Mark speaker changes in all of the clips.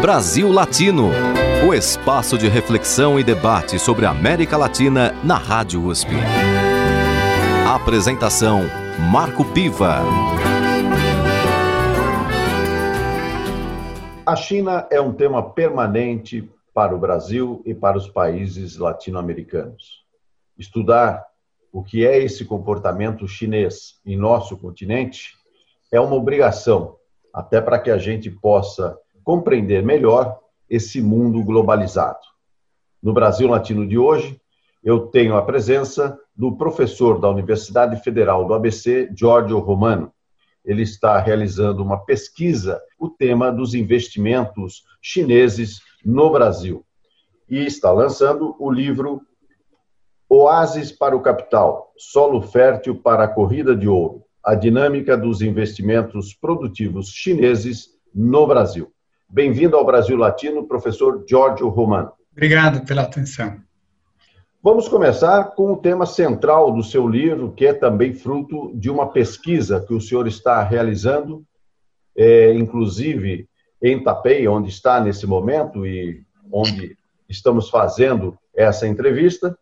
Speaker 1: Brasil Latino, o espaço de reflexão e debate sobre a América Latina na Rádio USP. Apresentação Marco Piva.
Speaker 2: A China é um tema permanente para o Brasil e para os países latino-americanos. Estudar o que é esse comportamento chinês em nosso continente é uma obrigação, até para que a gente possa compreender melhor esse mundo globalizado. No Brasil Latino de hoje, eu tenho a presença do professor da Universidade Federal do ABC, Giorgio Romano. Ele está realizando uma pesquisa, o tema dos investimentos chineses no Brasil. E está lançando o livro Oásis para o Capital, Solo Fértil para a Corrida de Ouro, a dinâmica dos investimentos produtivos chineses no Brasil. Bem-vindo ao Brasil Latino, professor Giorgio Romano.
Speaker 3: Obrigado pela atenção.
Speaker 2: Vamos começar com o tema central do seu livro, que é também fruto de uma pesquisa que o senhor está realizando, é, inclusive em Taipei, onde está nesse momento e onde estamos fazendo essa entrevista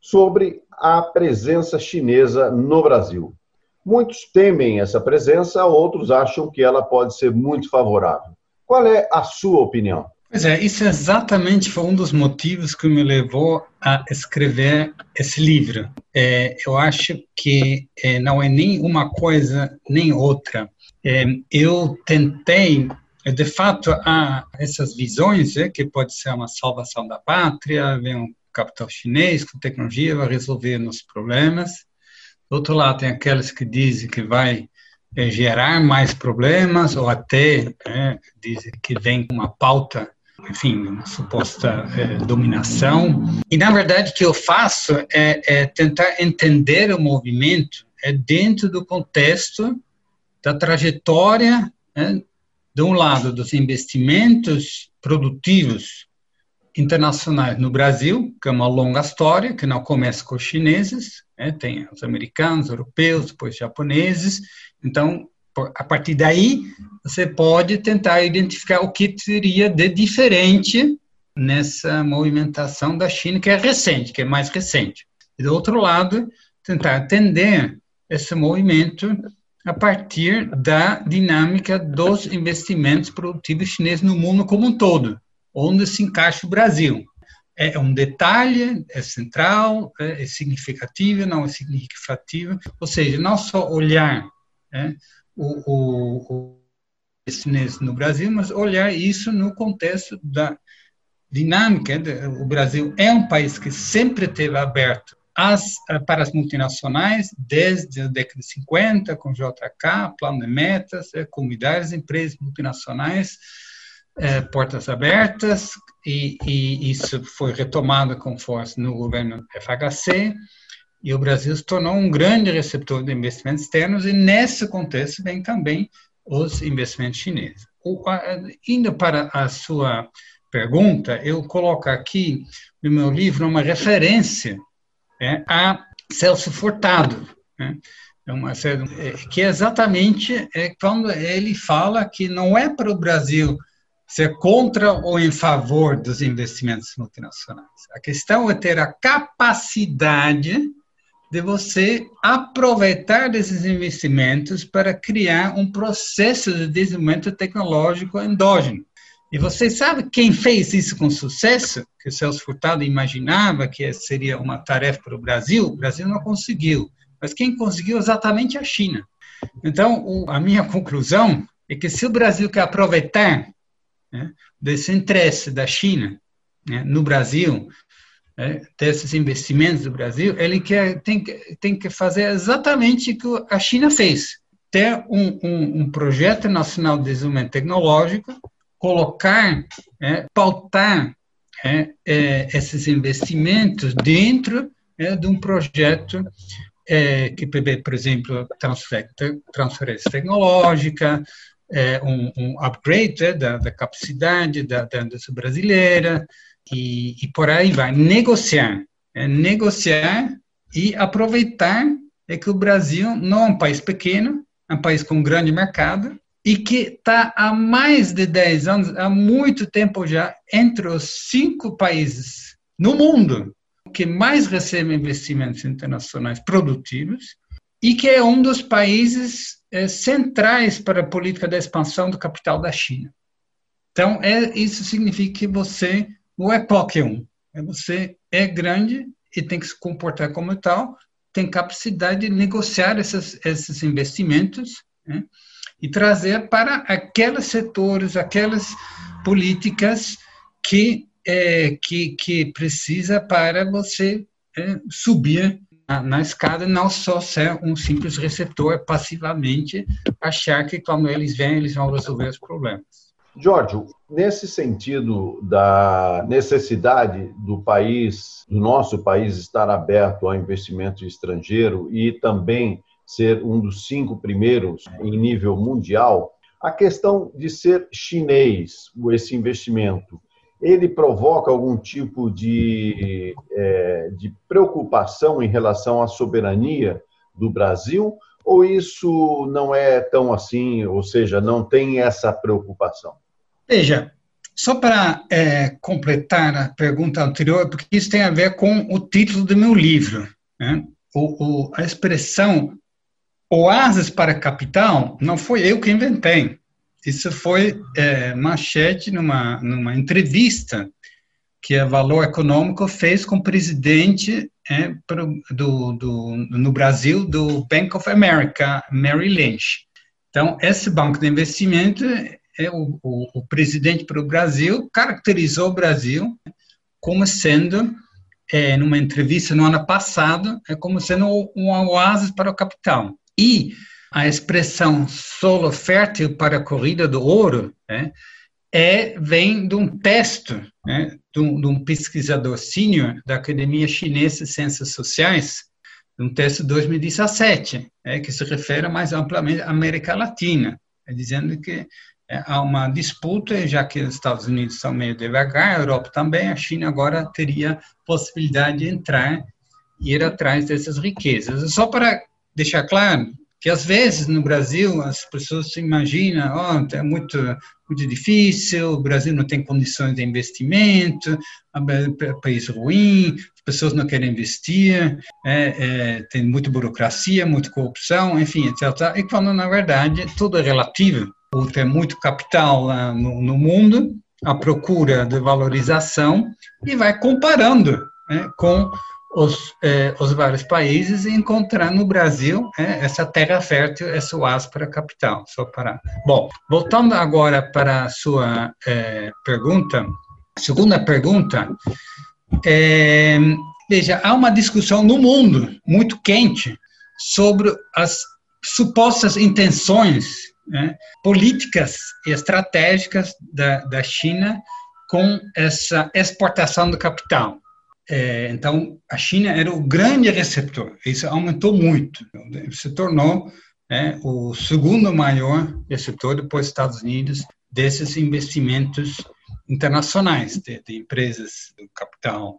Speaker 2: sobre a presença chinesa no Brasil. Muitos temem essa presença, outros acham que ela pode ser muito favorável. Qual é a sua opinião?
Speaker 3: Pois é, isso exatamente foi um dos motivos que me levou a escrever esse livro. É, eu acho que é, não é nem uma coisa nem outra. É, eu tentei, de fato, há essas visões, é, que pode ser uma salvação da pátria, vem um capital chinês com tecnologia vai resolver nossos problemas. Do outro lado, tem aqueles que dizem que vai é, gerar mais problemas, ou até é, dizem que vem uma pauta, enfim, uma suposta é, dominação. E, na verdade, o que eu faço é, é tentar entender o movimento é dentro do contexto da trajetória, né, de um lado, dos investimentos produtivos internacionais no Brasil, que é uma longa história, que não começa com os chineses, né? tem os americanos, europeus, depois japoneses. Então, a partir daí, você pode tentar identificar o que seria de diferente nessa movimentação da China, que é recente, que é mais recente. E, do outro lado, tentar atender esse movimento a partir da dinâmica dos investimentos produtivos chineses no mundo como um todo onde se encaixa o Brasil. É um detalhe, é central, é significativo, não é significativo, ou seja, não só olhar né, o, o, o no Brasil, mas olhar isso no contexto da dinâmica. O Brasil é um país que sempre teve aberto as, para as multinacionais desde a década de 50, com JK, plano de metas, é, comunidades, empresas multinacionais, é, portas abertas, e, e, isso foi retomado com força no governo FHC, e o Brasil se tornou um grande receptor de investimentos externos, e nesse contexto vem também os investimentos chineses. O, a, indo para a sua pergunta, eu coloco aqui no meu livro uma referência é, a Celso Furtado, né? É é, que é exatamente é quando ele fala que não é para o Brasil ser contra ou em favor dos investimentos multinacionais. A questão é ter a capacidade de você aproveitar desses investimentos para criar um processo de desenvolvimento tecnológico endógeno. E você sabe quem fez isso com sucesso? Que o Celso Furtado imaginava que seria uma tarefa para o Brasil, o Brasil não conseguiu. Mas quem conseguiu exatamente a China. Então, a minha conclusão é que se o Brasil quer aproveitar né, desse interesse da China né, no Brasil, né, desses investimentos do Brasil, ele quer, tem, tem que fazer exatamente o que a China fez. Ter um, um, um projeto nacional de desenvolvimento tecnológico, colocar, é, pautar é, é, esses investimentos dentro é, de um projeto é, que prevê, por exemplo, transferência tecnológica, é, um, um, upgrade né, da, da, capacidade da, da indústria brasileira e, e, por aí vai. Negociar, é, negociar e aproveitar é que o Brasil não é um país pequeno, é um país com um grande mercado e que está há mais de 10 anos, há muito tempo já, entre os cinco países no mundo que mais recebem investimentos internacionais produtivos e que é um dos países é, centrais para a política de expansão do capital da China. Então, é, isso significa que você não é qualquer um. Você é grande e tem que se comportar como tal, tem capacidade de negociar esses, esses investimentos né, e trazer para aqueles setores, aquelas políticas que, é, que, que precisa para você é, subir na, na escada, não só ser um simples receptor passivamente, achar que quando eles vêm, eles vão resolver os problemas.
Speaker 2: Jorge, nesse sentido da necessidade do país, do nosso país, estar aberto ao investimento estrangeiro e também ser um dos cinco primeiros em nível mundial, a questão de ser chinês, esse investimento, ele provoca algum tipo de, é, de preocupação em relação à soberania do Brasil? Ou isso não é tão assim, ou seja, não tem essa preocupação?
Speaker 3: Veja, só para é, completar a pergunta anterior, porque isso tem a ver com o título do meu livro. Né? O, o, a expressão oásis para capital não foi eu que inventei. Isso foi é, manchete numa, numa entrevista que a Valor Econômico fez com o presidente é, pro, do, do, no Brasil do Bank of America, Mary Lynch. Então, esse banco de investimento é, o, o, o presidente para o Brasil caracterizou o Brasil como sendo, é, numa entrevista no ano passado, é como sendo um oásis para o capital. E a expressão solo fértil para a corrida do ouro né, é, vem de um texto né, de, um, de um pesquisador sênior da Academia Chinesa de Ciências Sociais, um texto de 2017, é, que se refere mais amplamente à América Latina, é, dizendo que é, há uma disputa, já que os Estados Unidos são meio devagar, a Europa também, a China agora teria possibilidade de entrar e ir atrás dessas riquezas. Só para deixar claro que às vezes no Brasil as pessoas se imaginam, oh, é muito muito difícil, o Brasil não tem condições de investimento, é um país ruim, as pessoas não querem investir, é, é, tem muita burocracia, muita corrupção, enfim, etc. E quando na verdade tudo é relativo por ter muito capital lá no, no mundo, a procura de valorização e vai comparando né, com os, eh, os, vários países e encontrar no Brasil eh, essa terra fértil, essa oásis para capital. Só para. Bom, voltando agora para a sua eh, pergunta, segunda pergunta, veja, há uma discussão no mundo muito quente sobre as supostas intenções né, políticas e estratégicas da, da China com essa exportação do capital. É, então, a China era o grande receptor, isso aumentou muito, se tornou é, o segundo maior receptor, depois dos Estados Unidos, desses investimentos internacionais, de, de empresas do capital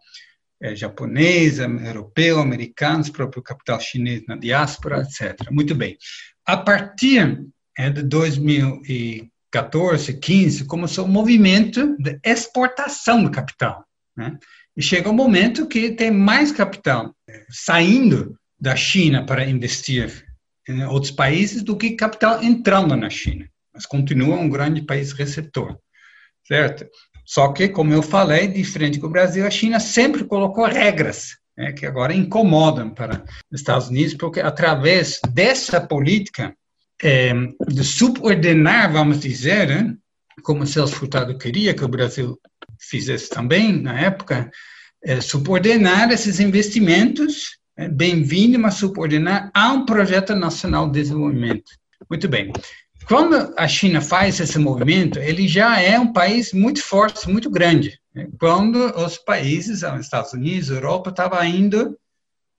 Speaker 3: é, japonês, europeu, americano, próprio capital chinês na diáspora, etc. Muito bem. A partir é de 2014, 15, começou um movimento de exportação do capital. Né? E chega um momento que tem mais capital é, saindo da China para investir em outros países do que capital entrando na China. Mas continua um grande país receptor, certo? Só que, como eu falei, diferente do Brasil, a China sempre colocou regras né, que agora incomodam para os Estados Unidos, porque através dessa política é, de subordenar, vamos dizer, né, como Celso Furtado queria que o Brasil fizesse também na época, é, subordenar esses investimentos, é, bem-vindo, mas subordenar a um projeto nacional de desenvolvimento. Muito bem. Quando a China faz esse movimento, ele já é um país muito forte, muito grande. Né. Quando os países, os Estados Unidos, Europa, estavam indo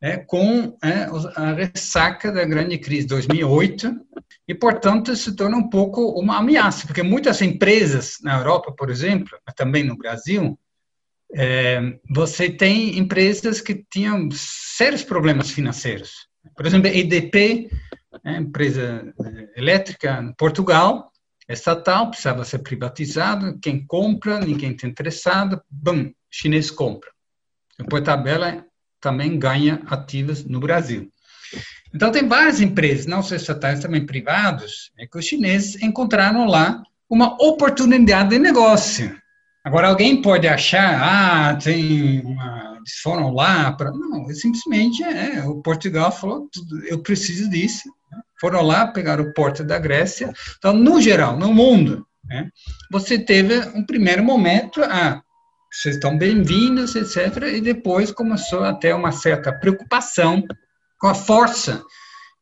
Speaker 3: é, com é, a ressaca da grande crise de 2008 e, portanto, se torna um pouco uma ameaça, porque muitas empresas na Europa, por exemplo, mas também no Brasil, é, você tem empresas que tinham sérios problemas financeiros. Por exemplo, a EDP, é, empresa é, elétrica em Portugal, estatal, precisava ser privatizado, quem compra, ninguém está interessado, bum, chinês compra. Depois a tabela também ganha ativos no Brasil. Então, tem várias empresas, não só estatais, também privados, é que os chineses encontraram lá uma oportunidade de negócio. Agora, alguém pode achar, ah, tem uma, eles foram lá para. Não, simplesmente é, o Portugal falou, eu preciso disso. Foram lá, pegaram o porto da Grécia. Então, no geral, no mundo, né, você teve um primeiro momento, ah, vocês estão bem-vindos, etc. E depois começou a ter uma certa preocupação com a força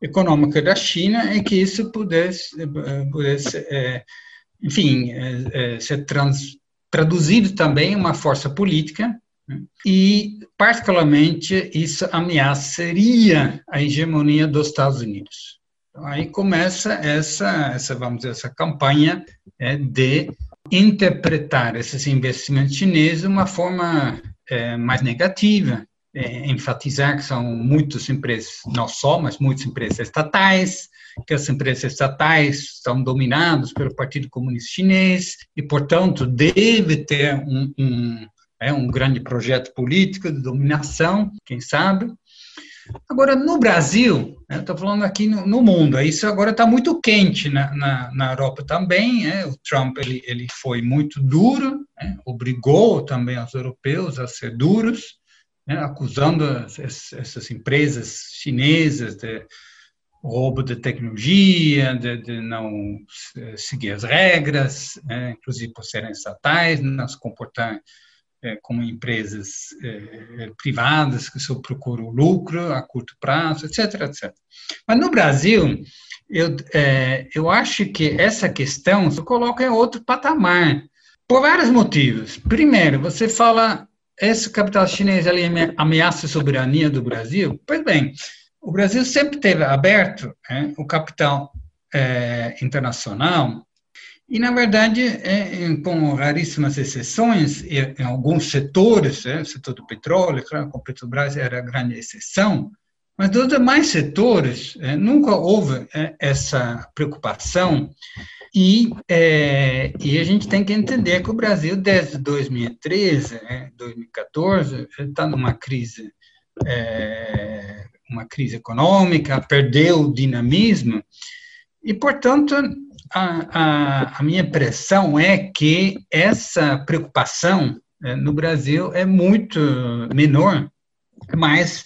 Speaker 3: econômica da China e que isso pudesse, eh, pudesse é, enfim, é, é, ser trans, traduzido também em uma força política né? e, particularmente, isso ameaçaria a hegemonia dos Estados Unidos. Então, aí começa essa, essa, vamos dizer, essa campanha de interpretar esses investimentos chineses de uma forma é, mais negativa, é, enfatizar que são muitas empresas, não só, mas muitas empresas estatais, que as empresas estatais estão dominadas pelo Partido Comunista Chinês e, portanto, deve ter um, um, é, um grande projeto político de dominação, quem sabe. Agora, no Brasil, né, estou falando aqui no, no, mundo, isso agora está muito quente na, na, na Europa também. É, o Trump ele, ele foi muito duro, né, obrigou também os europeus a ser duros né, acusando essas empresas chinesas de roubo de tecnologia, de, de não seguir as regras, né, inclusive por serem estatais, não se comportar é, como empresas é, privadas que só procuram lucro a curto prazo, etc, etc. Mas no Brasil, eu, é, eu acho que essa questão se coloca em outro patamar, por vários motivos. Primeiro, você fala esse capital chinês ali ameaça a soberania do Brasil? Pois bem, o Brasil sempre teve aberto é, o capital é, internacional e, na verdade, é, com raríssimas exceções, em alguns setores, é, o setor do petróleo, claro, com Petrobras era a grande exceção, mas dos demais setores, é, nunca houve é, essa preocupação. E, é, e a gente tem que entender que o Brasil, desde 2013, né, 2014, está numa crise, é, uma crise econômica, perdeu o dinamismo, e, portanto, a, a, a minha impressão é que essa preocupação é, no Brasil é muito menor, mas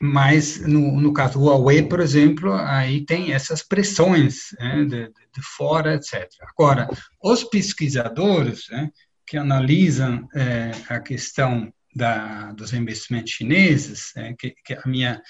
Speaker 3: mas no, no caso do Huawei, por exemplo, aí tem essas pressões né, de, de, fora, etc. Agora, os pesquisadores né, que analisam é, a questão da, dos investimentos chineses, é, que, que, a minha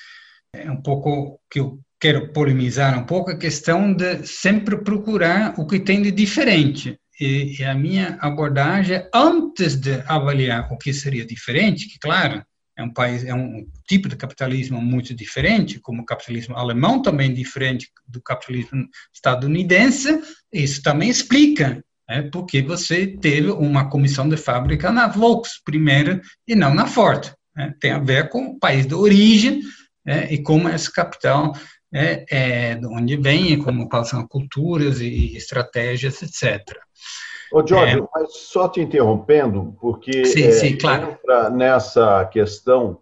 Speaker 3: é um pouco que eu quero polemizar um pouco a questão de sempre procurar o que tem de diferente. E, e a minha abordagem, antes de avaliar o que seria diferente, que claro, é um país, é um tipo de capitalismo muito diferente, como o capitalismo alemão também diferente do capitalismo estadunidense. Isso também explica é, porque você teve uma comissão de fábrica na Volks primeiro e não na Ford. É, tem a ver com o país de origem é, e como esse capital é, é, de onde vem, como quais são culturas e estratégias, etc.
Speaker 2: Ô, Jorge, é... mas só te interrompendo, porque
Speaker 3: sim, é, sim, claro.
Speaker 2: entra nessa questão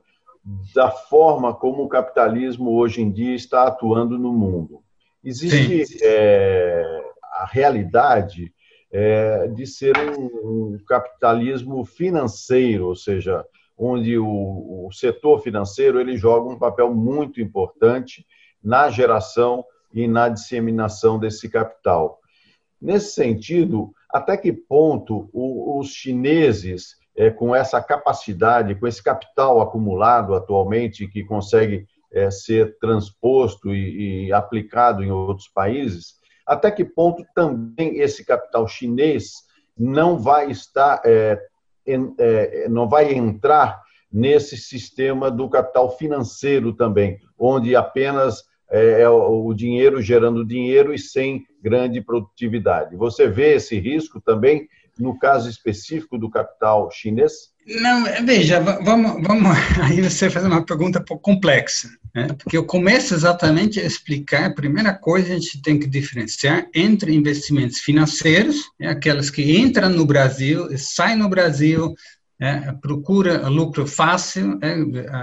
Speaker 2: da forma como o capitalismo hoje em dia está atuando no mundo. Existe é, a realidade é, de ser um, um, capitalismo financeiro, ou seja, onde o, o setor financeiro ele joga um papel muito importante na geração e na disseminação desse capital. Nesse sentido, até que ponto os chineses, é, com essa capacidade, com esse capital acumulado atualmente, que consegue é, ser transposto e, aplicado em outros países, até que ponto também esse capital chinês não vai estar, é, não vai entrar nesse sistema do capital financeiro também, onde apenas é, é o dinheiro gerando dinheiro e sem grande produtividade. Você vê esse risco também no caso específico do capital chinês?
Speaker 3: Não, veja, vamos, vamos aí você faz uma pergunta pouco complexa, né? porque eu começo exatamente a explicar, a primeira coisa a gente tem que diferenciar entre investimentos financeiros, né? aquelas que entram no Brasil, saem no Brasil, né? procura lucro fácil, né?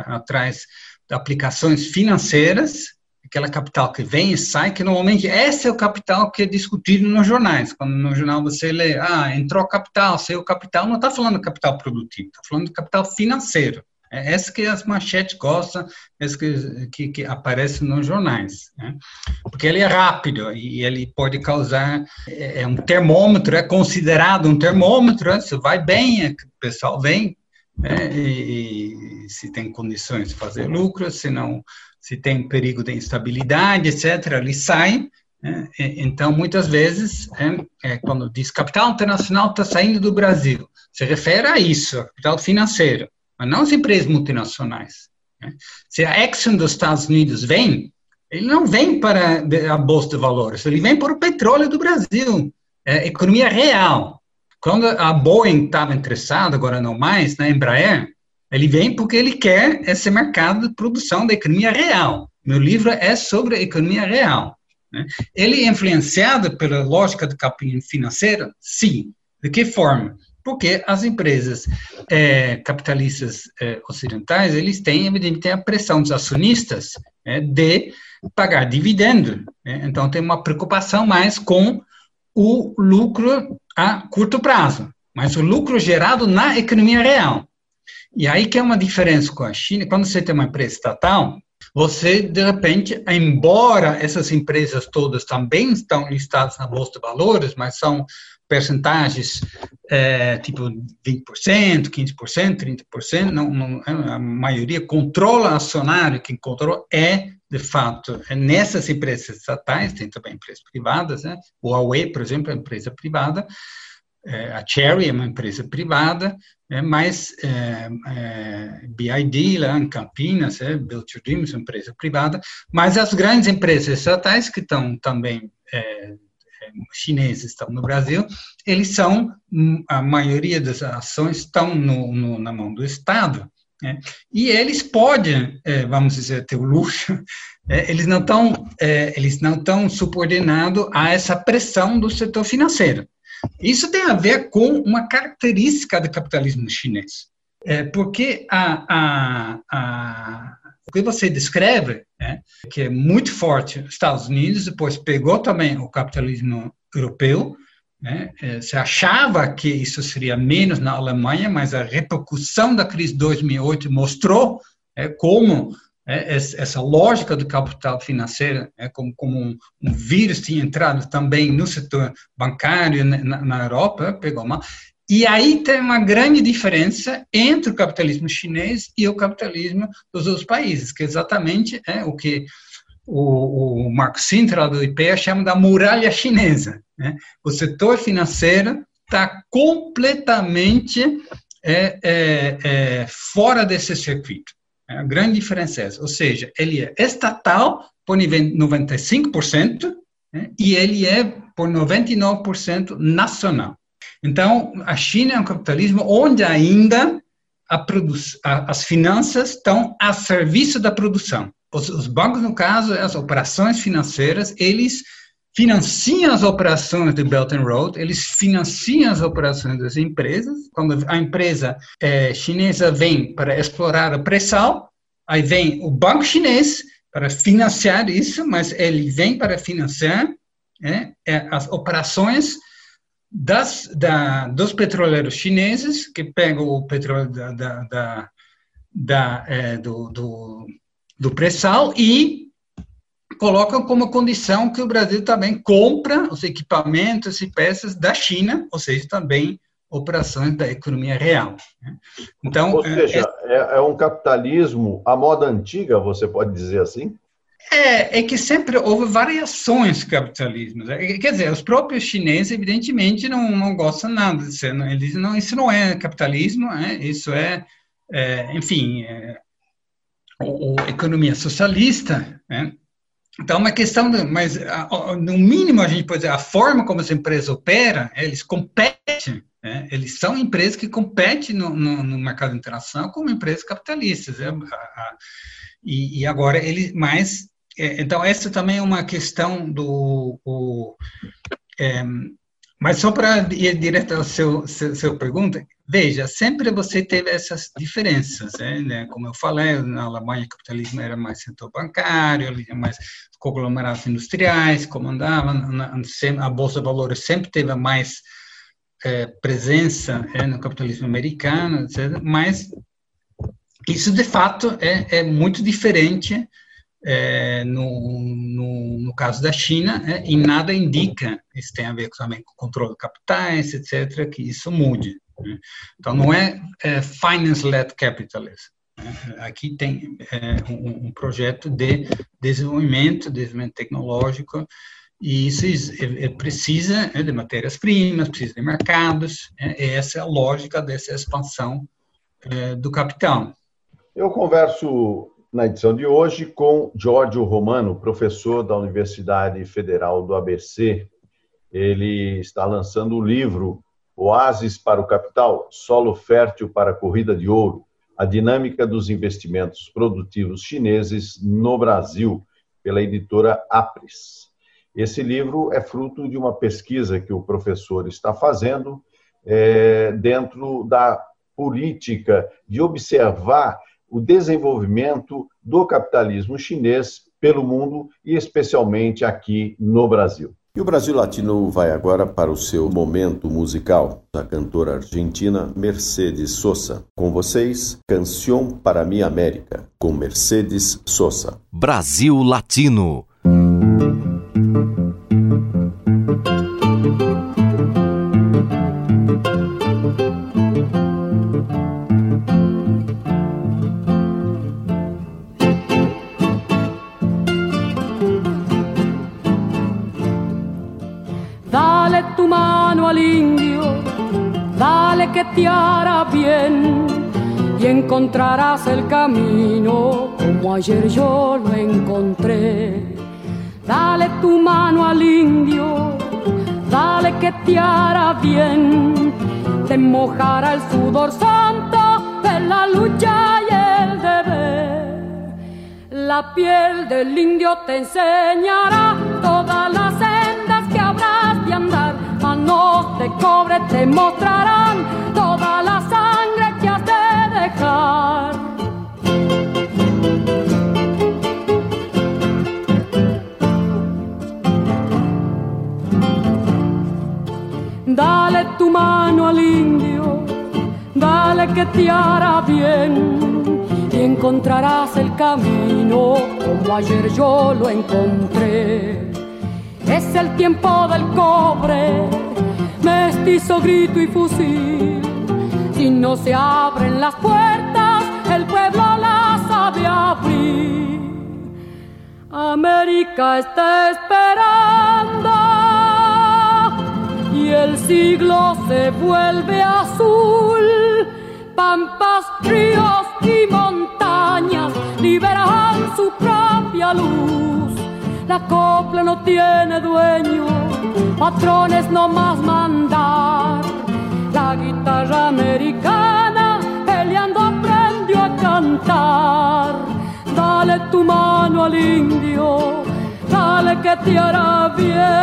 Speaker 3: atrás de aplicações financeiras, aquela capital que vem e sai, que normalmente esse é o capital que é discutido nos jornais. Quando no jornal você lê, ah, entrou capital, saiu capital, não está falando capital produtivo, está falando capital financeiro. É essa que as manchetes gostam, essa que, que, que aparece nos jornais. Né? Porque ele é rápido e ele pode causar, é, é um termômetro, é considerado um termômetro, se vai bem, é, o pessoal vem, né? e, e se tem condições de fazer lucro, se não se tem perigo de instabilidade, etc., ele sai. Né? Então, muitas vezes, é, é, quando diz capital internacional está saindo do Brasil, se refere a isso, capital financeiro, mas não as empresas multinacionais. Né? Se a Exxon dos Estados Unidos vem, ele não vem para a Bolsa de Valores, ele vem para o petróleo do Brasil, é economia real. Quando a Boeing estava interessada, agora não mais, na Embraer, ele vem porque ele quer esse mercado de produção da economia real. Meu livro é sobre a economia real. Né? Ele é influenciado pela lógica do capitalismo financeiro? Sim. De que forma? Porque as empresas é, capitalistas é, ocidentais, eles têm, evidentemente, a pressão dos acionistas é, de pagar dividendo. Né? Então, tem uma preocupação mais com o lucro a curto prazo, mas o lucro gerado na economia real. E aí que é uma diferença com a China. Quando você tem uma empresa estatal, você, de repente, embora essas empresas todas também estão listadas na Bolsa de Valores, mas são percentagens é, tipo 20%, 15%, 30%, não, não, a maioria controla acionário, quem controla é, de fato, é nessas empresas estatais, tem também empresas privadas, né? o Huawei, por exemplo, é uma empresa privada, é, a Cherry é uma empresa privada, é, mas é, é, BID lá em Campinas, é, Build Your Dreams, empresa privada, mas as grandes empresas estatais que estão também é, é, chineses estão no Brasil, eles são, a maioria das ações estão no, no, na mão do Estado, né? e eles podem, é, vamos dizer, ter o luxo, eles não estão eles não estão subordinados a essa pressão do setor financeiro. Isso tem a ver com uma característica do capitalismo chinês, é, porque a, a, a, o que você descreve, né, que é muito forte nos Estados Unidos, depois pegou também o capitalismo europeu, né, é, se achava que isso seria menos na Alemanha, mas a repercussão da crise de 2008 mostrou é, como é, essa lógica do capital financeiro, é, como, como um, um, vírus tinha entrado também no setor bancário na, na, Europa, pegou mal. E aí tem uma grande diferença entre o capitalismo chinês e o capitalismo dos outros países, que exatamente é o que o, o Mark Sintra do IPEA chama da muralha chinesa. Né? O setor financeiro está completamente é, é, é, fora desse circuito. É a grande diferença é essa. Ou seja, ele é estatal por 95% né, e ele é por 99% nacional. Então, a China é um capitalismo onde ainda a a, as finanças estão a serviço da produção. Os, os bancos, no caso, as operações financeiras, eles financiam as operações do Belt and Road, eles financiam as operações das empresas. Quando a empresa é, chinesa vem para explorar o pré-sal, aí vem o banco chinês para financiar isso, mas ele vem para financiar é, é, as operações das, da, dos petroleiros chineses, que pegam o petróleo da, da, da, da é, do, do, do pré-sal e colocam como condição que o Brasil também compra os equipamentos e peças da China, ou seja, também operações da economia real. Né?
Speaker 2: Então, ou seja, é, é, é um capitalismo à moda antiga, você pode dizer assim?
Speaker 3: É, é que sempre houve variações capitalismo. Né? Quer dizer, os próprios chineses, evidentemente, não, não gostam nada disso. Eles não, isso não é capitalismo, né? isso é, é enfim, é, o, o, economia socialista. Então, uma questão, mas no mínimo a gente pode dizer, a forma como essa empresa opera, eles competem né? Eles são empresas que competem no, no, no mercado internacional como empresas capitalistas. Né? E, e, agora ele mais é, então essa também é uma questão do o, é, mas só para ir direto ao seu, seu, seu, pergunta, veja, sempre você teve essas diferenças, né? né? Como eu falei, na Alemanha o capitalismo era mais setor bancário, mais conglomerados industriais, comandava, na, a Bolsa de Valores sempre teve mais é, presença é, no capitalismo americano, etc. Mas isso, de fato, é, é muito diferente é, no, no, no, caso da China, é, e nada indica, isso tem a ver também com controle de capitais, etc., que isso mude. Né? Então, não é, é finance-led capitalism. Né? Aqui tem é, um, um, projeto de desenvolvimento, desenvolvimento tecnológico, e isso precisa né, de matérias-primas, precisa de mercados, né? essa é a lógica dessa expansão é, do capital.
Speaker 2: Eu converso na edição de hoje com Giorgio Romano, professor da Universidade Federal do ABC. Ele está lançando o livro Oásis para o Capital, Solo Fértil para a Corrida de Ouro, a dinâmica dos investimentos produtivos chineses no Brasil, pela editora Apres. Esse livro é fruto de uma pesquisa que o professor está fazendo é, dentro da política de observar o desenvolvimento do capitalismo chinês pelo mundo e especialmente aqui no Brasil.
Speaker 1: E o Brasil Latino vai agora para o seu momento musical, da cantora argentina Mercedes Sosa. Com vocês, Canção para Minha América, com Mercedes Sosa. Brasil Latino.
Speaker 4: Te hará bien y encontrarás el camino como ayer yo lo encontré. Dale tu mano al indio, dale que te hará bien, te mojará el sudor santo de la lucha y el deber. La piel del indio te enseñará de andar, manos de cobre te mostrarán toda la sangre que has de dejar. Dale tu mano al indio, dale que te hará bien y encontrarás el camino como ayer yo lo encontré. Es el tiempo del cobre, mestizo, grito y fusil si no se abren las puertas, el pueblo las sabe abrir. América está esperando y el siglo se vuelve azul. Pampas, ríos y montañas liberan su propia luz. La copla no tiene dueño, patrones no más mandar la guitarra americana peleando aprendió a cantar. Dale tu mano al indio, dale que te hará bien.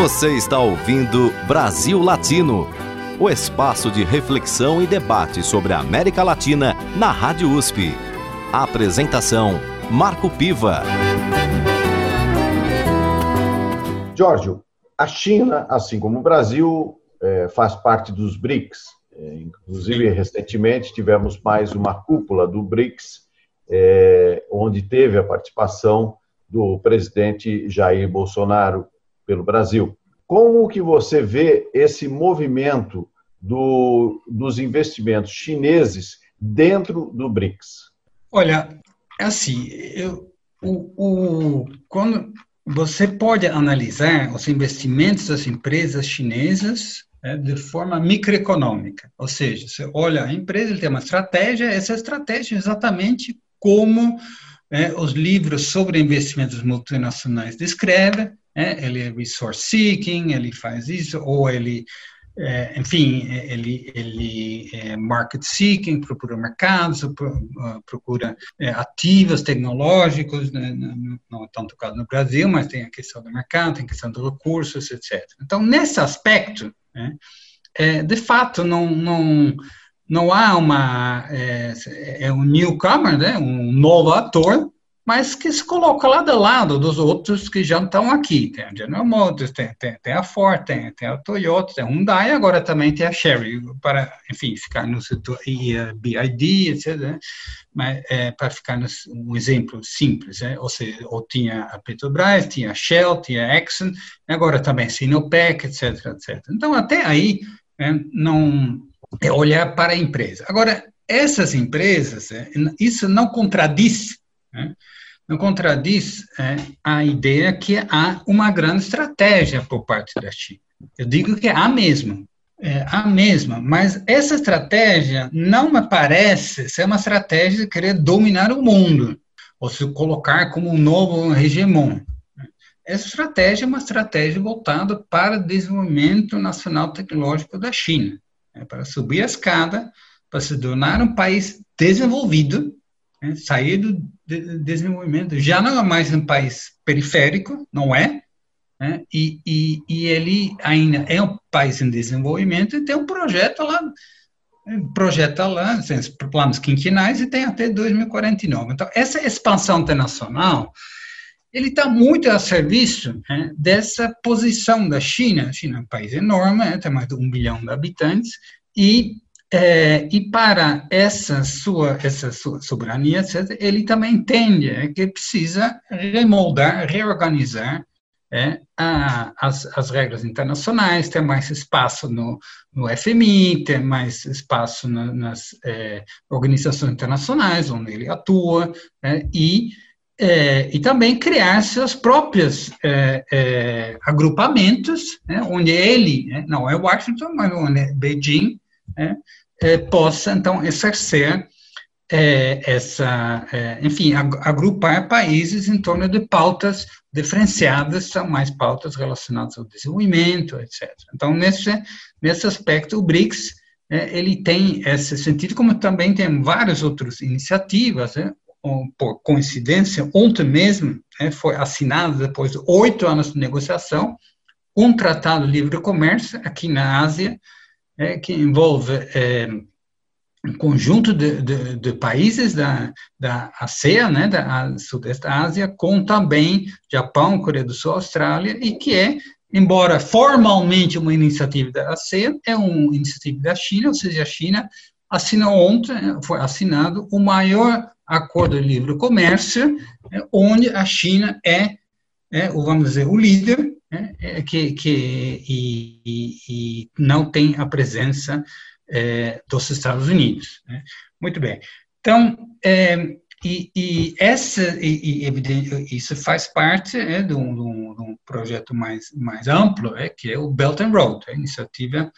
Speaker 1: Você está ouvindo Brasil Latino, o espaço de reflexão e debate sobre a América Latina na Rádio USP. A apresentação Marco Piva.
Speaker 2: Giorgio, a China, assim como o Brasil, é, faz parte dos BRICS. É, inclusive, recentemente tivemos mais uma cúpula do BRICS, é, onde teve a participação do presidente Jair Bolsonaro pelo Brasil. Como que você vê esse movimento do, dos investimentos chineses dentro do BRICS?
Speaker 3: Olha, é assim, eu, o, o, quando você pode analisar os investimentos das empresas chinesas né, de forma microeconômica, ou seja, você olha a empresa, tem uma estratégia, essa estratégia é exatamente como é, os livros sobre investimentos multinacionais descreve, é, ele é resource seeking, ele faz isso, ou ele é, enfim, ele, ele é market seeking, procura mercados, ah, procura é, ativos tecnológicos, né, não é tanto caso no Brasil, mas tem a questão do mercado, tem a questão dos recursos, etc. Então, nesse aspecto, né, é, de fato, não, não, não há uma. É, é um newcomer, né, um novo ator, mas que se coloca lado a lado dos outros que já estão aqui. Tem a General Motors, tem, tem, tem a Ford, tem, tem, a Toyota, tem a Hyundai, agora também tem a Chery, para, enfim, ficar no setor, e a BID, etc., né? mas é, para ficar no, um exemplo simples, né? ou seja, ou tinha a Petrobras, tinha a Shell, tinha a Exxon, agora também Sinopec, etc., etc. Então, até aí, é, não é olhar para a empresa. Agora, essas empresas, é, isso não contradiz né? não contradiz é, a ideia que há uma grande estratégia por parte da China. Eu digo que há mesmo, é, há mesmo, mas essa estratégia não me parece ser uma estratégia de querer dominar o mundo, ou se colocar como um novo hegemon. Essa estratégia é uma estratégia voltada para o desenvolvimento nacional tecnológico da China, é, para subir a escada, para se tornar um país desenvolvido, né, sair do de desenvolvimento. Já não é mais um país periférico, não é? Né? E, e, e, ele ainda é um país em desenvolvimento e tem um projeto lá, projeta lá, tem planos quinquenais e tem até 2049. Então, essa expansão internacional, ele está muito a serviço né, dessa posição da China. A China é um país enorme, né, tem mais de um bilhão de habitantes, e é, e para essa sua, essa sua soberania, etc., ele também entende é, que precisa remoldar, reorganizar é, a, as, as, regras internacionais, ter mais espaço no, no FMI, ter mais espaço na, nas é, organizações internacionais onde ele atua, é, e, é, e também criar seus próprios agrupamentos, né, onde ele, né, não é Washington, mas onde é Beijing, é, possa, então, exercer é, essa, é, enfim, agrupar países em torno de pautas diferenciadas, são mais pautas relacionadas ao desenvolvimento, etc. Então, nesse, nesse aspecto, o BRICS, ele tem esse sentido, como também tem várias outras iniciativas, né? por coincidência, ontem mesmo né, foi assinado, depois de oito anos de negociação, um tratado de livre comércio aqui na Ásia, é, que envolve é, um conjunto de, de, de, países da, da ASEAN, né, da Sudeste Ásia, com também Japão, Coreia do Sul, Austrália, e que é, embora formalmente uma iniciativa da ASEAN, é uma iniciativa da China, ou seja, a China assinou ontem, foi assinado o maior acordo de livre comércio, é, onde a China é, é, vamos dizer, o líder né, é, que, que e, e, e, não tem a presença é, dos Estados Unidos. Né? Muito bem. Então, é, e, e, essa, e, e, isso faz parte é, de, um, de, um, projeto mais, mais amplo, é, que é o Belt and Road, a iniciativa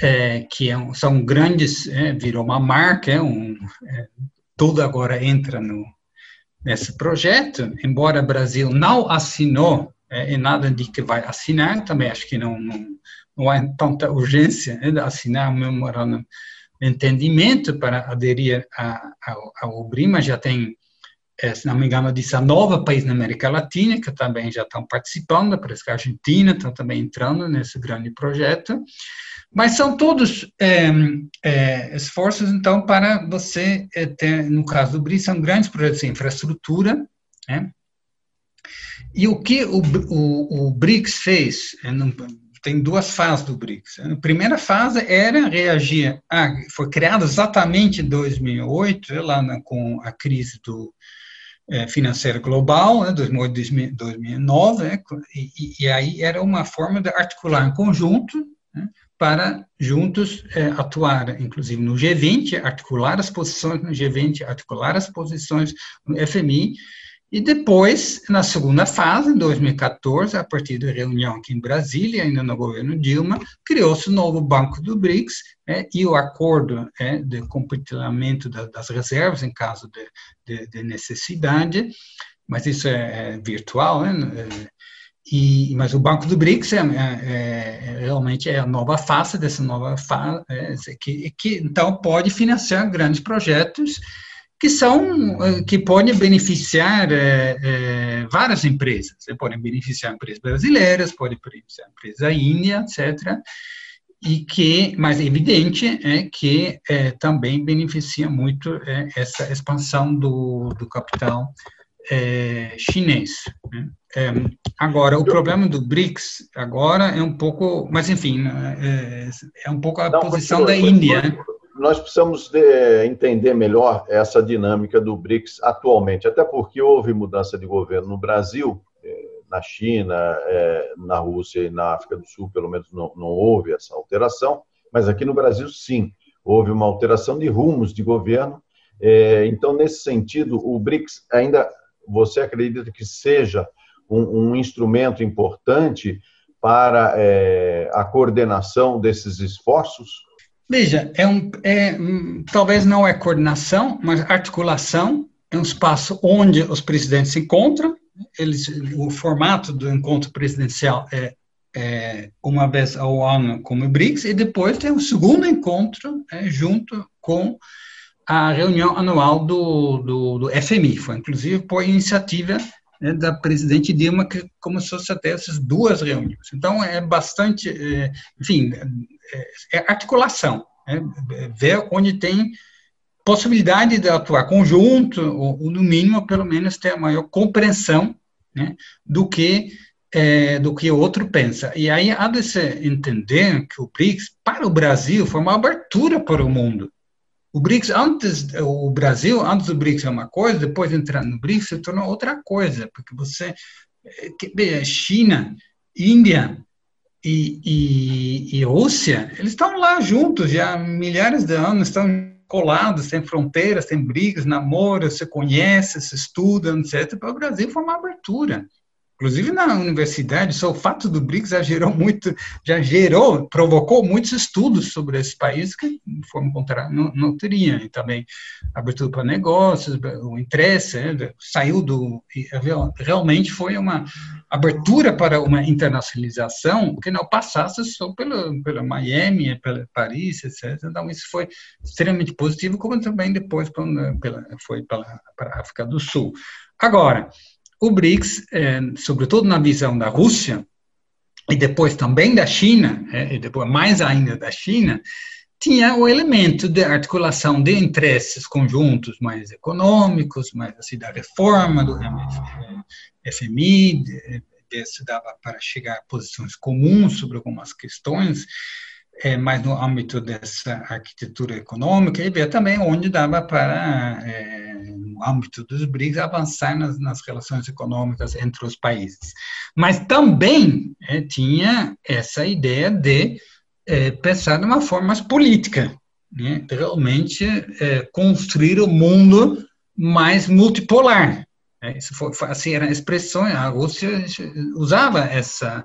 Speaker 3: é, que é, são grandes, é, virou uma marca, é um, é, tudo agora entra no, nesse projeto, embora o Brasil não assinou é, e nada de que vai assinar, também acho que não, não, não há tanta urgência né, de assinar o memorando de entendimento para aderir ao, BRIMA, já tem, é, se não me engano, 19 países na América Latina que também já estão participando, parece que a Argentina está também entrando nesse grande projeto, mas são todos é, é, esforços, então, para você é, ter, no caso do BRI, são grandes projetos de infraestrutura, né? E o que o, o, o BRICS fez, é, tem duas fases do BRICS. A primeira fase era reagir, a, foi criado exatamente em 2008, lá na, com a crise do, é, financeira global, né, 2008, 2009, né, e, e, aí era uma forma de articular em conjunto né, para juntos é, atuar, inclusive no G20, articular as posições no G20, articular as posições no FMI, E depois, na segunda fase, em 2014, a partir da reunião aqui em Brasília, ainda no governo Dilma, criou-se o novo Banco do BRICS é, e o acordo é, de compartilhamento da, das reservas em caso de, de, de necessidade, mas isso é, é virtual, né? É, e, mas o Banco do BRICS é, é, é, realmente é a nova face dessa nova fase, é, que, que então pode financiar grandes projetos que são eh, que podem beneficiar é, é, várias empresas. Podem beneficiar empresas brasileiras, podem beneficiar empresas da Índia, etc. E que, mas é evidente é que é, também beneficia muito essa expansão do, do capital chinês. Né? agora, o problema do BRICS agora é um pouco, mas enfim, é, é um pouco a Não, posição da Índia. Né?
Speaker 2: Nós precisamos de, eh, entender melhor essa dinâmica do BRICS atualmente, até porque houve mudança de governo no Brasil, eh, na China, eh, na Rússia e na África do Sul, pelo menos não, não houve essa alteração, mas aqui no Brasil, sim, houve uma alteração de rumos de governo. Então, nesse sentido, o BRICS ainda, você acredita que seja um, um instrumento importante para a coordenação desses esforços?
Speaker 3: Veja, é um, é, talvez não é coordenação, mas articulação. É um espaço onde os presidentes se encontram. Eles, o formato do encontro presidencial é, é uma vez ao ano como o BRICS, e depois tem um segundo encontro é, junto com a reunião anual do, do, do FMI. Foi inclusive por iniciativa né, da presidente Dilma que começou a ter essas duas reuniões. Então, é bastante, é, enfim, é, é articulação, é, ver onde tem possibilidade de atuar conjunto, ou, ou, no mínimo, pelo menos, ter a maior compreensão né, do que é, do que o outro pensa. E aí há de se entender que o BRICS, para o Brasil, foi uma abertura para o mundo. O BRICS, antes, o Brasil, antes do BRICS é uma coisa, depois de entrar no BRICS, se tornou outra coisa, porque você, é, China, Índia, e, e, e Rússia, eles estão lá juntos já há milhares de anos, estão colados, sem fronteiras, sem brigas, namoros, se conhece, se estuda, etc. Para o Brasil foi uma abertura. Inclusive na universidade, só o fato do BRICS já gerou muito, já gerou, provocou muitos estudos sobre esse país que, de forma não, não teria. E também abertura para negócios, o interesse né, saiu do. Realmente foi uma abertura para uma internacionalização que não passasse só pela, pela Miami, pela Paris, etc. Então, isso foi extremamente positivo, como também depois pela, foi para a África do Sul. Agora, o BRICS, é, sobretudo na visão da Rússia, e depois também da China, é, e depois mais ainda da China, tinha o elemento de articulação de interesses conjuntos mais econômicos, mais assim, da reforma do FMI, de, de, se dava para chegar a posições comuns sobre algumas questões, é, mais no âmbito dessa arquitetura econômica, e ver também onde dava para é, âmbito dos BRICS, avançar nas, nas relações econômicas entre os países. Mas também é, tinha essa ideia de é, pensar de uma forma mais política, né? realmente é, construir o um mundo mais multipolar. É, isso foi, assim, era a expressão, a Rússia usava essa,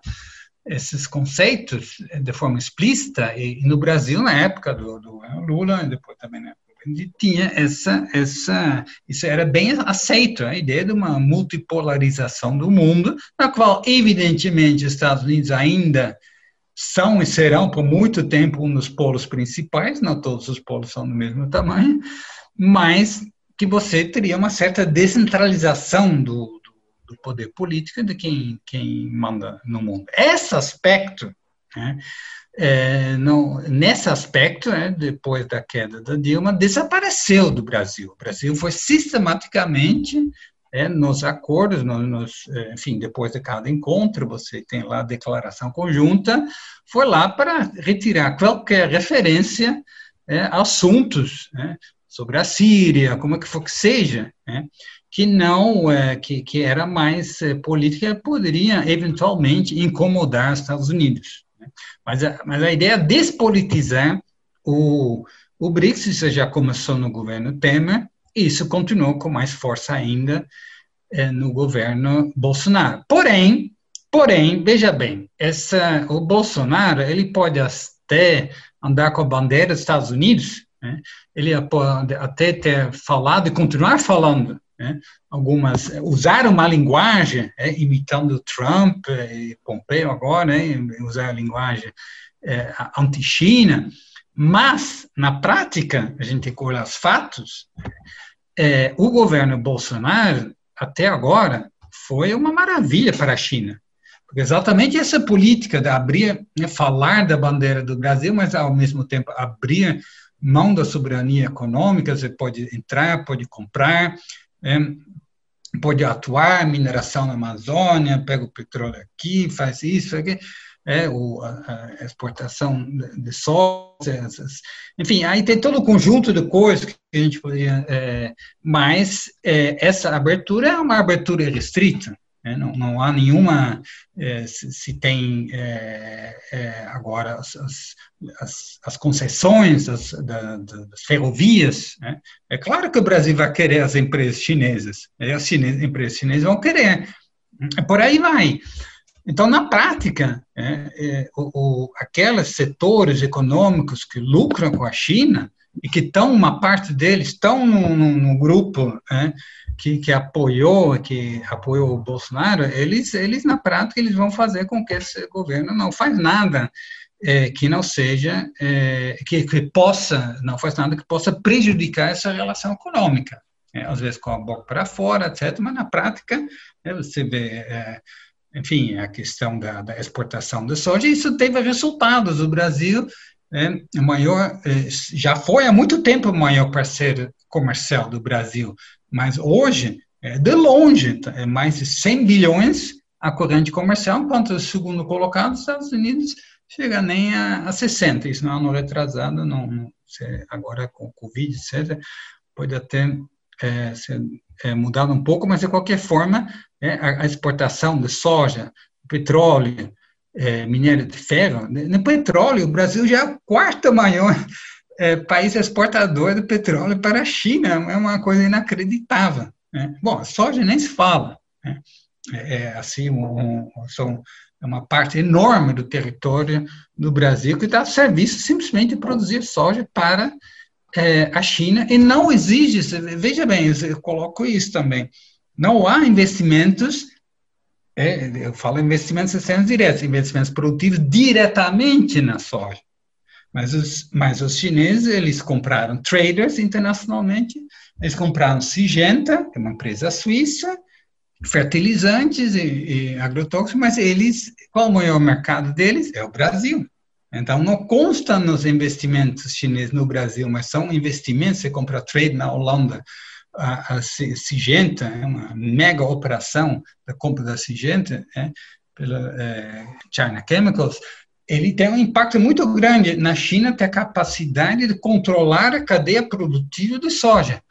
Speaker 3: esses conceitos de forma explícita, e, no Brasil, na época do, do Lula, e depois também na tinha essa, essa, isso era bem aceito, a ideia de uma multipolarização do mundo, na qual, evidentemente, os Estados Unidos ainda são e serão por muito tempo um dos polos principais, não todos os polos são do mesmo tamanho, mas que você teria uma certa descentralização do, do, do poder político de quem, quem manda no mundo. Esse aspecto né, é, no, nesse aspecto, né, depois da queda da Dilma, desapareceu do Brasil. O Brasil foi sistematicamente é, nos acordos, no, nos, é, enfim, depois de cada encontro, você tem lá a declaração conjunta, foi lá para retirar qualquer referência é, a assuntos né, sobre a Síria, como é que for que seja, né, que não, é, que, que era mais é, política, poderia eventualmente incomodar os Estados Unidos. Mas a, mas a ideia é despolitizar o, o BRICS, isso já começou no governo Temer, e isso continuou com mais força ainda é, no governo Bolsonaro. Porém, porém, veja bem, essa, o Bolsonaro ele pode até andar com a bandeira dos Estados Unidos, né? ele pode até ter falado e continuar falando né? algumas usar uma linguagem é, imitando Trump e Pompeo agora, né? usar a linguagem é, anti-China, mas na prática a gente olhar os fatos. É, o governo Bolsonaro até agora foi uma maravilha para a China. Porque exatamente essa política de abrir, né, falar da bandeira do Brasil, mas ao mesmo tempo abrir mão da soberania econômica, você pode entrar, pode comprar, é, pode atuar, mineração na Amazônia, pega o petróleo aqui, faz isso, é, o, a, a exportação de, de soja, enfim, aí tem todo o conjunto de coisas que a gente poderia, é, mas é, essa abertura é uma abertura restrita? Não, não, há nenhuma, é, se, se, tem é, é, agora as, as, as concessões das, da, das ferrovias. Né? É claro que o Brasil vai querer as empresas chinesas, né? as chinesas, empresas chinesas vão querer. Por aí vai. Então, na prática, o, o, aqueles setores econômicos que lucram com a China e que estão, uma parte deles estão no grupo é, que, que apoiou, que apoiou o Bolsonaro, eles, eles na prática eles vão fazer com que esse governo não faz nada é, que não seja é, que, que, possa não faz nada que possa prejudicar essa relação econômica. É, às vezes com a boca para fora, etc. Mas na prática é, você vê é, enfim, a questão da, da, exportação de soja, isso teve resultados. O Brasil é, maior, é, já foi há muito tempo o maior parceiro comercial do Brasil. Mas hoje, é, de longe, tá, é mais de 100 bilhões a corrente comercial, enquanto o segundo colocado, os Estados Unidos, chega nem a, a 60. Isso não é retrasado, não, não agora com o Covid, etc., pode até é, ser é, mudado um pouco, mas de qualquer forma, é, a, a, exportação de soja, petróleo, é, minério de ferro, no petróleo, o Brasil já é o quarto maior é, país exportador de petróleo para a China, é uma coisa inacreditável. Né? Bom, soja nem se fala. Né? É, é, assim, um, um, são é uma parte enorme do território do Brasil que está a serviço simplesmente de produzir soja para é, a China e não exige, veja bem, eu coloco isso também, não há investimentos, é, eu falo investimentos externos diretos, investimentos produtivos diretamente na soja. Mas os, mas os chineses, eles compraram traders internacionalmente, eles compraram Sigenta, que é uma empresa suíça, fertilizantes e, e agrotóxicos, mas eles, qual o maior mercado deles? É o Brasil. Então, não consta nos investimentos chineses no Brasil, mas são investimentos, você compra trade na Holanda, a, a Sigenta, é uma mega operação da compra da Sigenta, é, pela é, China Chemicals, ele tem um impacto muito grande. Na China, tem a capacidade de controlar a cadeia produtiva de soja.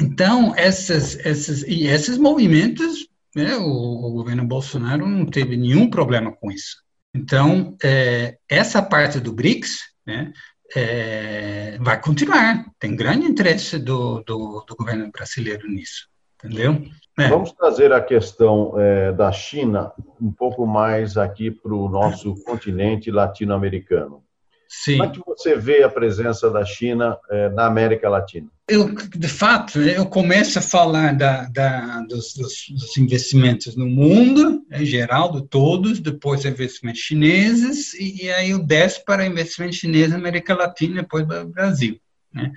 Speaker 3: Então, essas, essas, e esses movimentos, né, o, o, governo Bolsonaro não teve nenhum problema com isso. Então, é, essa parte do BRICS né, é, vai continuar. Tem grande interesse do, do, do governo brasileiro nisso, entendeu?
Speaker 2: É. Vamos trazer a questão é, da China um pouco mais aqui para o nosso continente latino-americano. Sim. Como é que você vê a presença da China é, na América Latina?
Speaker 3: Eu, de fato, eu começo a falar da, da, dos, dos, dos, investimentos no mundo, em geral, de todos, depois investimentos chineses, e, e aí eu desço para investimentos chineses na América Latina, depois para o Brasil. Né?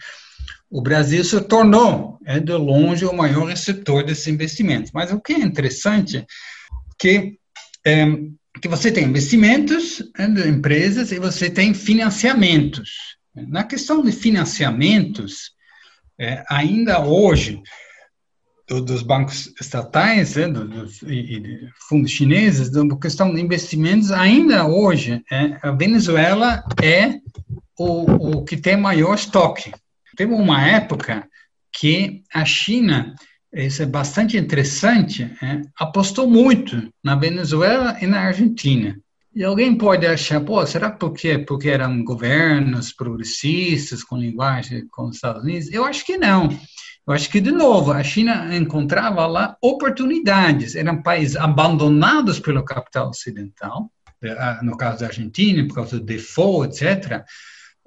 Speaker 3: o Brasil se tornou, é de longe, o maior receptor desses investimentos. Mas o que é interessante que é, que você tem investimentos é, de empresas e você tem financiamentos. Na questão de financiamentos, é, ainda hoje, dos bancos estatais é, dos, e, e fundos chineses, da questão de investimentos, ainda hoje, é, a Venezuela é o, o que tem maior estoque Teve uma época que a China, isso é bastante interessante, é, apostou muito na Venezuela e na Argentina. E alguém pode achar, pô, será porque porque eram governos progressistas com linguagem com os Estados Unidos? Eu acho que não. Eu acho que, de novo, a China encontrava lá oportunidades. Eram países abandonados pelo capital ocidental, eh, no caso da Argentina, por causa do default, etc.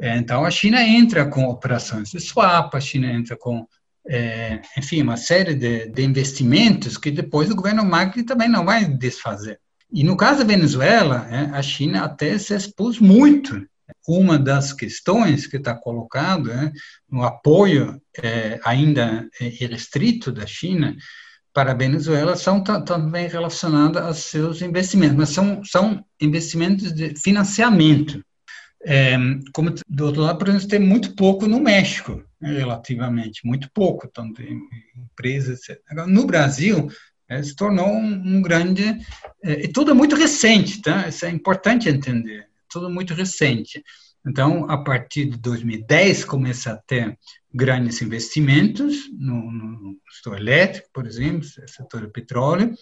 Speaker 3: Então, a China entra com operações de swap, a China entra com, é, enfim, uma série de, de, investimentos que depois o governo Macri também não vai desfazer. E no caso da Venezuela, é, a China até se expôs muito uma das questões que está colocado né, no apoio é, ainda restrito da China para a Venezuela são também relacionadas aos seus investimentos, mas são, são investimentos de financiamento. É, como do outro lado, por exemplo, tem muito pouco no México, relativamente, muito pouco, tem empresas, etc. No Brasil, é, se tornou um, um grande, é, e tudo é muito recente, tá? Isso é importante entender tudo muito recente. Então, a partir de 2010, começa a ter grandes investimentos no, no setor elétrico, por exemplo, setor do petróleo,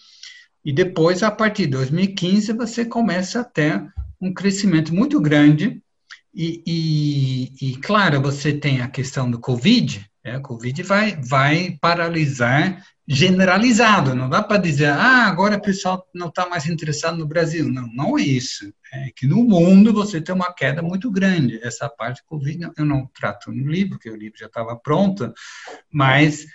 Speaker 3: e depois, a partir de 2015, você começa a ter um crescimento muito grande, e, e, e claro, você tem a questão do Covid, né? a Covid vai, vai paralisar generalizado, não dá para dizer, ah, agora o pessoal não está mais interessado no Brasil. Não, não é isso. É que no mundo você tem uma queda muito grande. Essa parte Covid eu não trato no livro, porque o livro já estava pronto, mas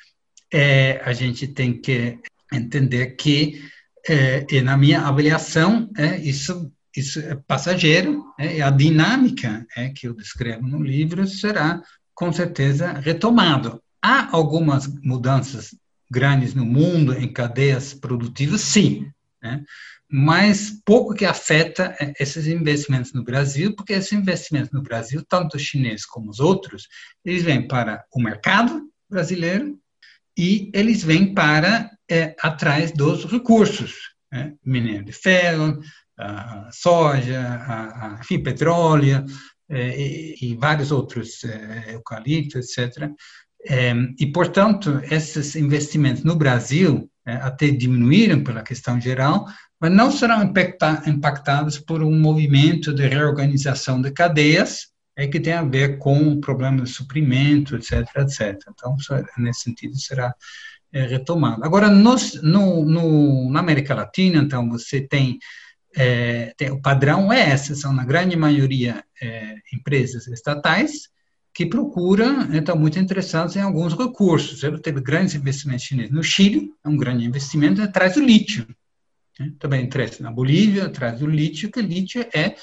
Speaker 3: é, a gente tem que entender que, é, na minha avaliação, é, isso, isso é passageiro, é, a dinâmica é, que eu descrevo no livro será, com certeza, retomado. Há algumas mudanças grandes no mundo, em cadeias produtivas, sim. Né? Mas pouco que afeta é, esses investimentos no Brasil, porque esses investimentos no Brasil, tanto os chineses como os outros, eles vêm para o mercado brasileiro e eles vêm para é, atrás dos recursos, né? minério de ferro, a soja, a, enfim, petróleo é, e, e, vários outros, é, eucalipto, etc. É, e, portanto, esses investimentos no Brasil é, até diminuíram pela questão geral, mas não serão impacta impactados por um movimento de reorganização de cadeias é, que tem a ver com o problema de suprimento, etc., etc. Então, nesse sentido, será é, retomado. Agora, nos, no, no, na América Latina, então, você tem, é, tem, o padrão é esse, são na grande maioria é, empresas estatais, que procura, estão muito interessados em alguns recursos. Ele teve grandes investimentos chineses no Chile, é um grande investimento atrás do lítio. Né? Também interessa na Bolívia, atrás do lítio, que lítio é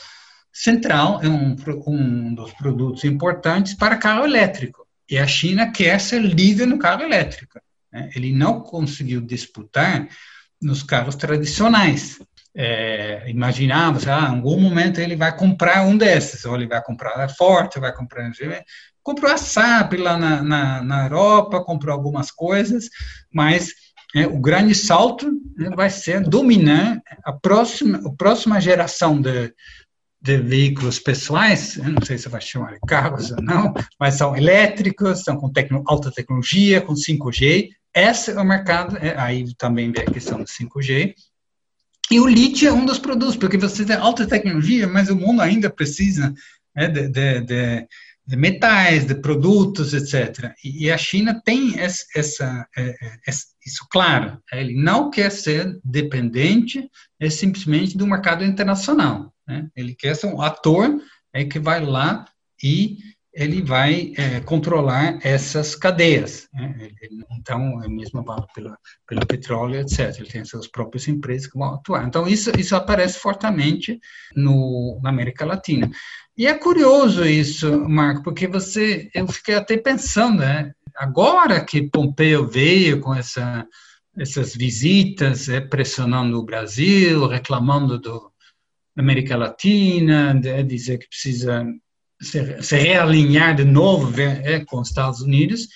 Speaker 3: central, é um, um dos produtos importantes para carro elétrico. E a China quer ser líder no carro elétrico. Né? Ele não conseguiu disputar nos carros tradicionais é, imaginávamos, ah, em algum momento ele vai comprar um desses, ou ele vai comprar a Forte, vai comprar comprou a SAP lá na, na, na Europa, comprou algumas coisas, mas é, o grande salto vai ser dominar a próxima, a próxima geração de, de veículos pessoais, não sei se vai chamar de carros ou não, mas são elétricos, são com tecno, alta tecnologia, com 5G. Esse é o mercado, é, aí também vem a questão do 5G, e o lítio é um dos produtos, porque você tem alta tecnologia, mas o mundo ainda precisa né, de, de, de, de, metais, de produtos, etc. E, a China tem essa, essa, é, é, isso claro. Ele não quer ser dependente é simplesmente do mercado internacional. Né? Ele quer ser um ator é, que vai lá e ele vai é, controlar essas cadeias. Né? Então, é mesmo vale pelo, petróleo, etc. Ele tem suas próprias empresas que vão atuar. Então, isso, isso aparece fortemente no, na América Latina. E é curioso isso, Marco, porque você, eu fiquei até pensando, né? agora que Pompeu veio com essa, essas visitas, é, pressionando o Brasil, reclamando do, da América Latina, de, dizer que precisa se, se realinhar de novo é, com os Estados Unidos,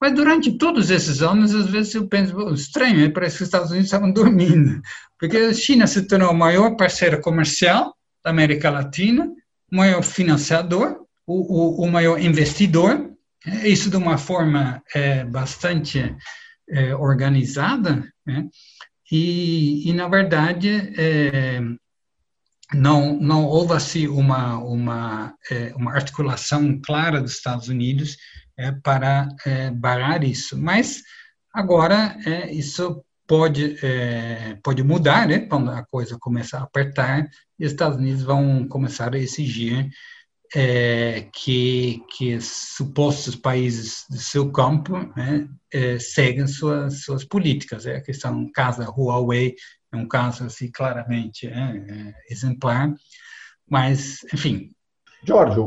Speaker 3: mas durante todos esses anos, às vezes eu penso, estranho, é, parece que os Estados Unidos estavam dormindo, porque a China se tornou o maior parceiro comercial da América Latina, o maior financiador, o, o, o maior investidor, é, isso de uma forma é, bastante é, organizada, né? e, e, na verdade, é, não, não houve assim uma, uma, é, uma articulação clara dos Estados Unidos é, para é, barrar isso. Mas agora é, isso pode é, pode mudar, né? Quando a coisa começar a apertar, e os Estados Unidos vão começar a exigir é, que que supostos países do seu campo né, seguem suas suas políticas. É a questão, da Huawei, é um caso assim claramente é, é, exemplar, mas enfim.
Speaker 2: Jorge,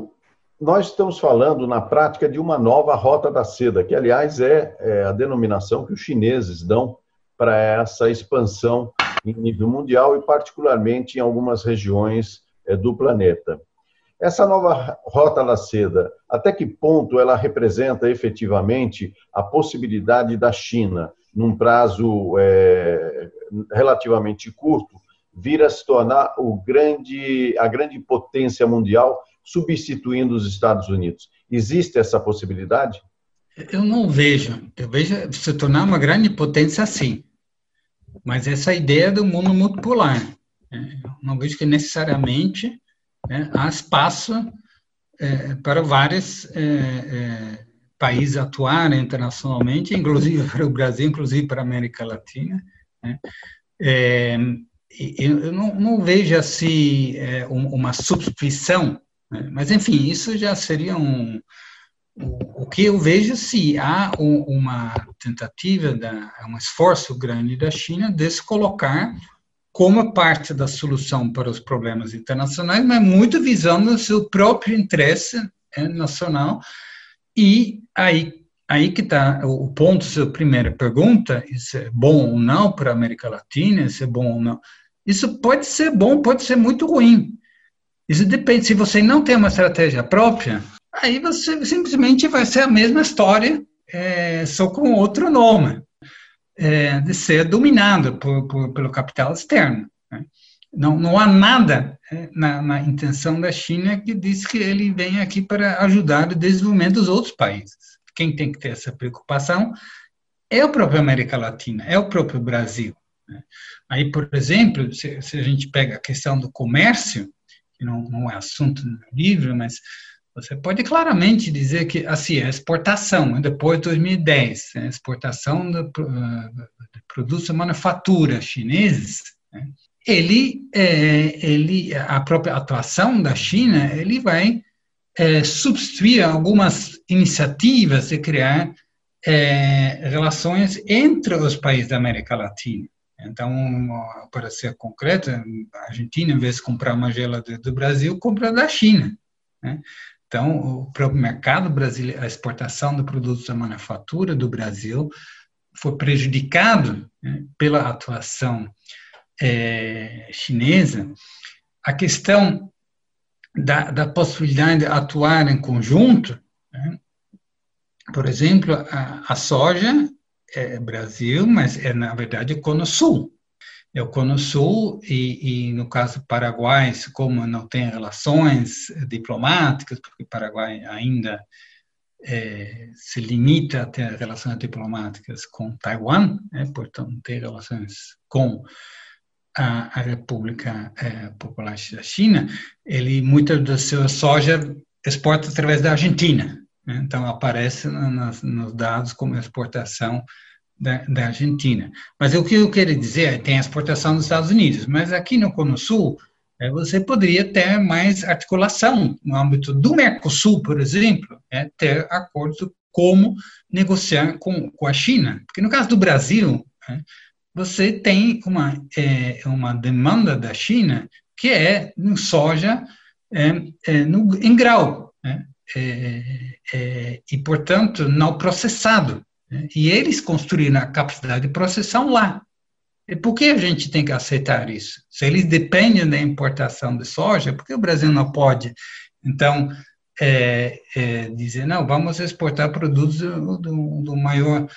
Speaker 2: nós estamos falando na prática de uma nova rota da seda, que aliás é, é a denominação que os chineses dão para essa expansão em nível mundial e, particularmente, em algumas regiões é, do planeta. Essa nova rota da seda, até que ponto ela representa efetivamente a possibilidade da China, num prazo é, relativamente curto, vir a se tornar o grande, a grande potência mundial, substituindo os Estados Unidos? Existe essa possibilidade?
Speaker 3: Eu não vejo. Eu vejo se tornar uma grande potência, sim. Mas essa ideia do mundo multipolar, né? não vejo que necessariamente né, há espaço é, para vários é, é, países atuarem internacionalmente, inclusive para o Brasil, inclusive para a América Latina. Né? É, eu não, não, vejo assim é, uma substituição, né? mas enfim, isso já seria um, o, que eu vejo se há uma tentativa, um esforço grande da China de se colocar como parte da solução para os problemas internacionais, mas muito visando o seu próprio interesse é, nacional. E aí, aí que está o ponto, sua primeira pergunta, isso é bom ou não para a América Latina, isso é bom ou não. Isso pode ser bom, pode ser muito ruim. Isso depende, se você não tem uma estratégia própria, aí você simplesmente vai ser a mesma história, é, só com outro nome, é, de ser dominado por, por, pelo capital externo. Né? Não, não há nada é, na, na, intenção da China que diz que ele vem aqui para ajudar o desenvolvimento dos outros países. Quem tem que ter essa preocupação é o próprio América Latina, é o próprio Brasil. Né? Aí, por exemplo, se, se, a gente pega a questão do comércio, que não, não é assunto no livro, mas você pode claramente dizer que assim, a exportação, depois de 2010, a exportação de, de produtos de manufatura chineses, né, ele, é, ele, a própria atuação da China, ele vai é, substituir algumas iniciativas de criar é, relações entre os países da América Latina. Então, para ser concreto, a Argentina, em vez de comprar uma geladeira do Brasil, compra da China. Né? Então, o próprio mercado brasileiro, a exportação de produtos da manufatura do Brasil foi prejudicado né, pela atuação é, chinesa. A questão da, da, possibilidade de atuar em conjunto, né, por exemplo, a, a, soja é Brasil, mas é na verdade o Cono Sul é o Cono Sul e, e, no caso Paraguai, como não tem relações diplomáticas, porque o Paraguai ainda é, se limita a ter relações diplomáticas com Taiwan, né, portanto não tem relações com a, a República é, Popular da China, ele muita da sua soja exporta através da Argentina, né, então aparece nos dados como exportação da, da, Argentina. Mas o que eu quero dizer é tem a exportação dos Estados Unidos, mas aqui no Cono Sul é, você poderia ter mais articulação no âmbito do Mercosul, por exemplo, é, ter acordos como negociar com, com a China. Porque no caso do Brasil, é, você tem uma, é, uma demanda da China que é no soja é, é, no, em grau, né? e, portanto, não processado. Né? E eles construíram a capacidade de processão lá. E por que a gente tem que aceitar isso? Se eles dependem da importação de soja, por que o Brasil não pode? Então, é, é, dizer, não, vamos exportar produtos do, do, do maior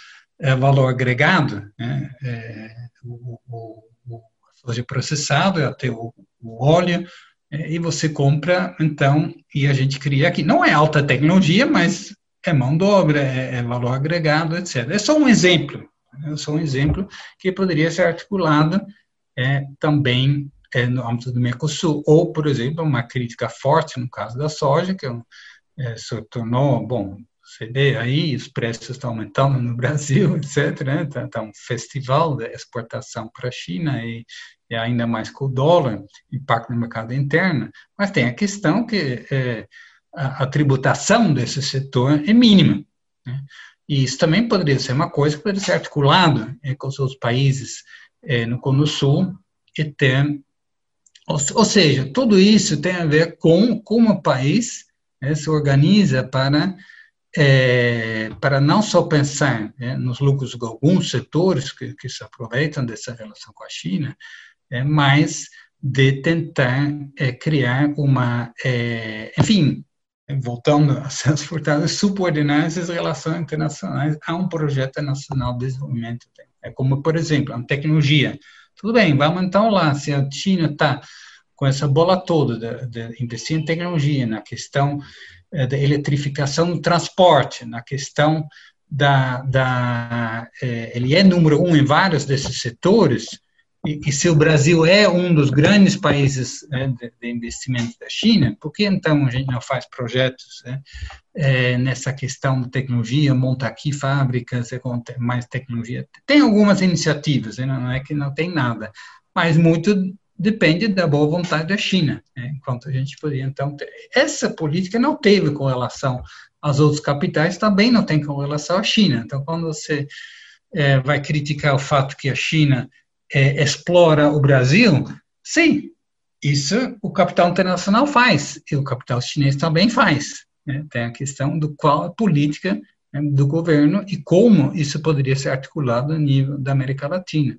Speaker 3: é, valor agregado, né? É, o, o, o, soja processada, até o, o óleo, é, e você compra, então, e a gente cria aqui. Não é alta tecnologia, mas é mão de obra, é, é valor agregado, etc. É só um exemplo, é só um exemplo que poderia ser articulado é, também é, no âmbito do Mercosul, ou, por exemplo, uma crítica forte no caso da soja, que é, se tornou, bom, você aí, os preços estão aumentando no Brasil, etc. Né? Está tá um festival de exportação para a China e, e, ainda mais com o dólar, impacto no mercado interno. Mas tem a questão que é, a, a, tributação desse setor é mínima. Né? E isso também poderia ser uma coisa que poderia ser articulado é, com os outros países é, no Cone Sul e ter ou, seja, tudo isso tem a ver com como o país né, se organiza para é, para não só pensar é, nos lucros de alguns setores que, que, se aproveitam dessa relação com a China, é, mas de tentar é, criar uma, é, enfim, voltando a ser fortalezas, subordinar essas relações internacionais a um projeto nacional de desenvolvimento. É como, por exemplo, a tecnologia. Tudo bem, vamos então lá, se a China está com essa bola toda de, de investir em tecnologia, na questão da eletrificação do transporte, na questão da, da eh, ele é número um em vários desses setores, e, e se o Brasil é um dos grandes países né, de, de, investimento da China, por que então a gente não faz projetos né, é, nessa questão de tecnologia, monta aqui fábricas com mais tecnologia? Tem algumas iniciativas, né, não é que não tem nada, mas muito depende da boa vontade da China, né? enquanto a gente poderia, então, ter. essa política não teve correlação às outras capitais, também não tem correlação à China. Então, quando você é, vai criticar o fato que a China é, explora o Brasil, sim, isso o capital internacional faz, e o capital chinês também faz. Né? Tem a questão do qual a política né, do governo e como isso poderia ser articulado a nível da América Latina.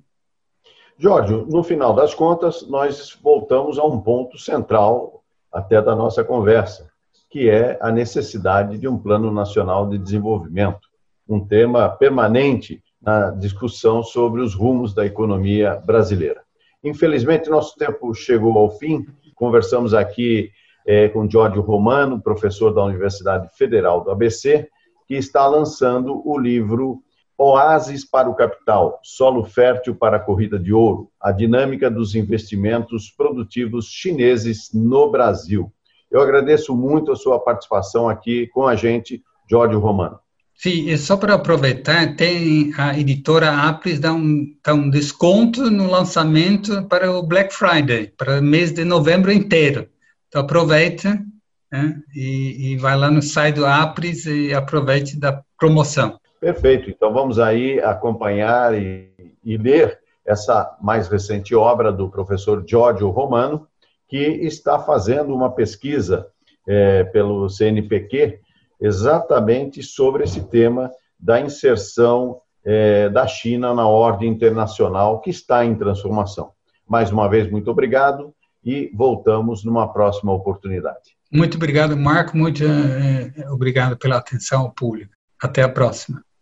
Speaker 2: Jorge, no final das contas, nós voltamos a um ponto central até da nossa conversa, que é a necessidade de um plano nacional de desenvolvimento, um tema permanente na discussão sobre os rumos da economia brasileira. Infelizmente, nosso tempo chegou ao fim. Conversamos aqui é, com Jorge Romano, professor da Universidade Federal do ABC, que está lançando o livro Oásis para o capital, solo fértil para a corrida de ouro, a dinâmica dos investimentos produtivos chineses no Brasil. Eu agradeço muito a sua participação aqui com a gente, Jorge Romano.
Speaker 3: Sim, e só para aproveitar, tem a editora Aplis dá um, dá um desconto no lançamento para o Black Friday, para o mês de novembro inteiro. Então aproveita né, e, e vai lá no site do Aplis e aproveite da promoção.
Speaker 2: Perfeito. Então vamos aí acompanhar e, e ler essa mais recente obra do professor Giorgio Romano, que está fazendo uma pesquisa é, pelo CNPq exatamente sobre esse tema da inserção é, da China na ordem internacional que está em transformação. Mais uma vez, muito obrigado e voltamos numa próxima oportunidade.
Speaker 3: Muito obrigado, Marco. Muito é, obrigado pela atenção ao público. Até a próxima.